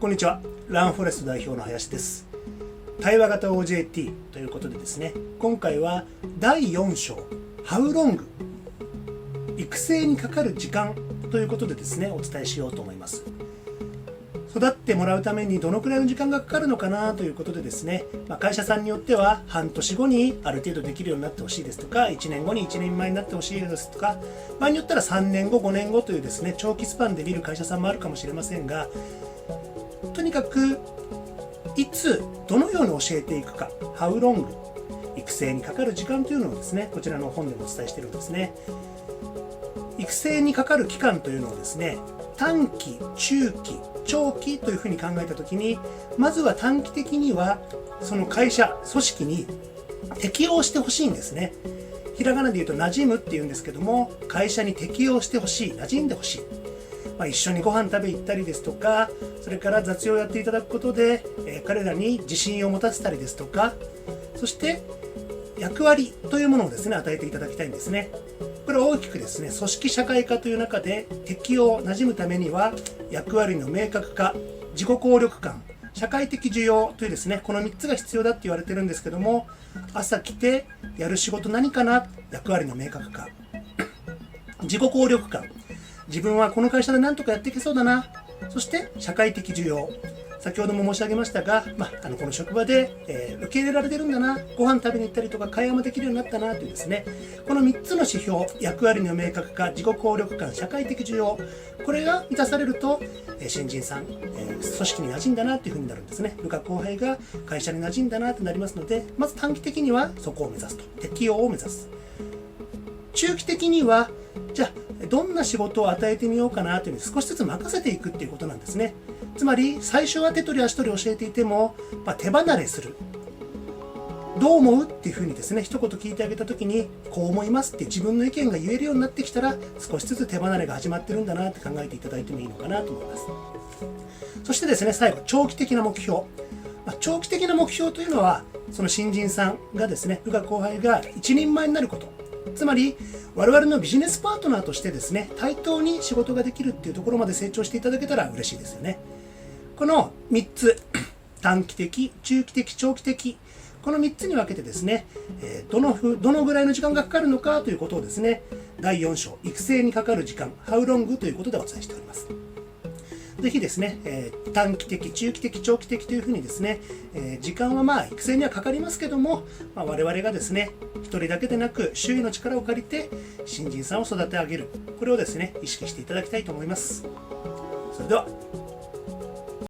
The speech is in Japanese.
こんにちは。ランフォレスト代表の林です。対話型 OJT ということでですね。今回は第4章 How long 育成にかかる時間ということでですねお伝えしようと思います。育ってもらうためにどのくらいの時間がかかるのかな？ということでですね、まあ、会社さんによっては半年後にある程度できるようになってほしいですとか1年後に1年前になってほしいですとか場合によったら3年後5年後というですね長期スパンで見る会社さんもあるかもしれませんがとにかくいつどのように教えていくか How long 育成にかかる時間というのをですねこちらの本でもお伝えしてるんですね。育成にかかる期間というのをですね短期中期長期というふうに考えた時にまずは短期的にはその会社組織に適応してほしいんですね。ひらがなで言うと馴染むっていうんですけども会社に適応してほしい馴染んでほしい、まあ、一緒にご飯食べ行ったりですとかそれから雑用をやっていただくことで、え、彼らに自信を持たせたりですとかそして役割というものをですね与えていただきたいんですね。これ大きくですね組織社会化という中で適応馴染むためには役割の明確化自己効力感社会的需要というですねこの3つが必要だって言われてるんですけども朝来てやる仕事何かな？役割の明確化自己効力感自分はこの会社で何とかやっていけそうだな。そして社会的需要。先ほども申し上げましたが、まあ、あのこの職場で、えー、受け入れられてるんだな。ご飯食べに行ったりとか会話もできるようになったな。というですね。この3つの指標役割の明確化自己効力感社会的需要。これが満たされると、えー、新人さん、えー、組織に馴染んだな。というふうになるんですね。部下後輩が会社に馴染んだなとなりますのでまず短期的にはそこを目指すと。適用を目指す。中期的にはじゃあどんな仕事を与えてみようかなというふうに少しずつ任せていくっていうことなんですね。つまり最初は手取り足取り教えていても、まあ、手離れする。どう思うっていうふうにですね一言聞いてあげた時にこう思いますって自分の意見が言えるようになってきたら少しずつ手離れが始まってるんだなって考えていただいてもいいのかなと思います。そしてですね最後長期的な目標。まあ、長期的な目標というのはその新人さんがですね部下後輩が一人前になること。つまり我々のビジネスパートナーとしてですね対等に仕事ができるっていうところまで成長していただけたら嬉しいですよねこの3つ、短期的、中期的、長期的、この3つに分けてですね、えどのふどのぐらいの時間がかかるのかということをですね、第4章、育成にかかる時間、How long ということでお伝えしております。ぜひですね、えー、短期的、中期的、長期的というふうにですね、えー、時間はまあ育成にはかかりますけども、まあ、我々がですね、1人だけでなく周囲の力を借りて新人さんを育て上げる、これをですね、意識していただきたいと思います。それでは。